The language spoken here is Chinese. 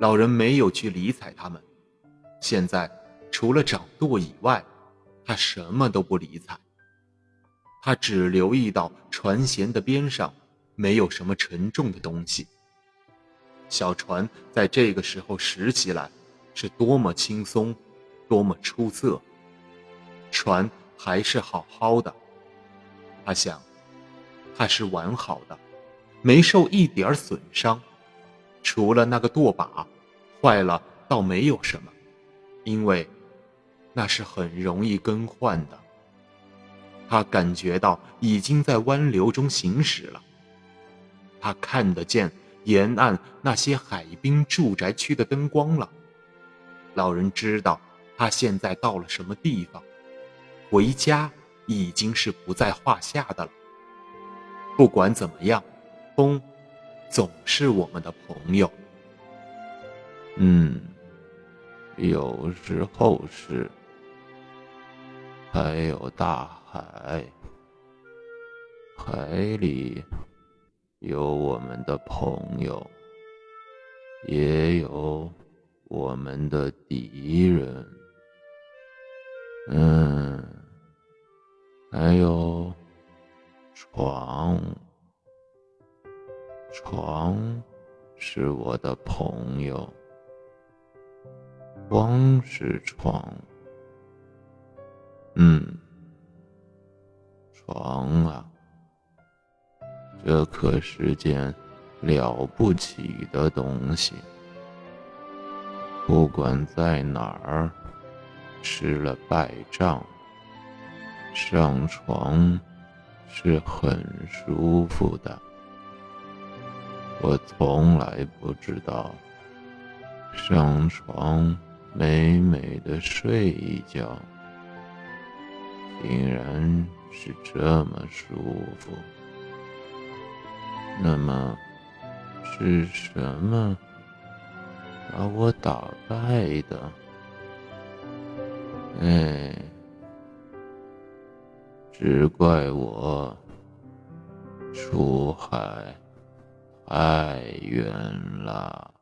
老人没有去理睬他们。现在除了掌舵以外，他什么都不理睬。他只留意到船舷的边上没有什么沉重的东西。小船在这个时候拾起来是多么轻松，多么出色。船还是好好的，他想，它是完好的，没受一点损伤，除了那个舵把坏了，倒没有什么，因为那是很容易更换的。他感觉到已经在湾流中行驶了。他看得见沿岸那些海滨住宅区的灯光了。老人知道他现在到了什么地方，回家已经是不在话下的了。不管怎么样，风总是我们的朋友。嗯，有时候是。还有大海，海里有我们的朋友，也有我们的敌人。嗯，还有床，床是我的朋友，光是床。嗯，床啊，这可是件了不起的东西。不管在哪儿吃了败仗，上床是很舒服的。我从来不知道，上床美美的睡一觉。竟然是这么舒服。那么，是什么把我打败的？哎，只怪我出海太远了。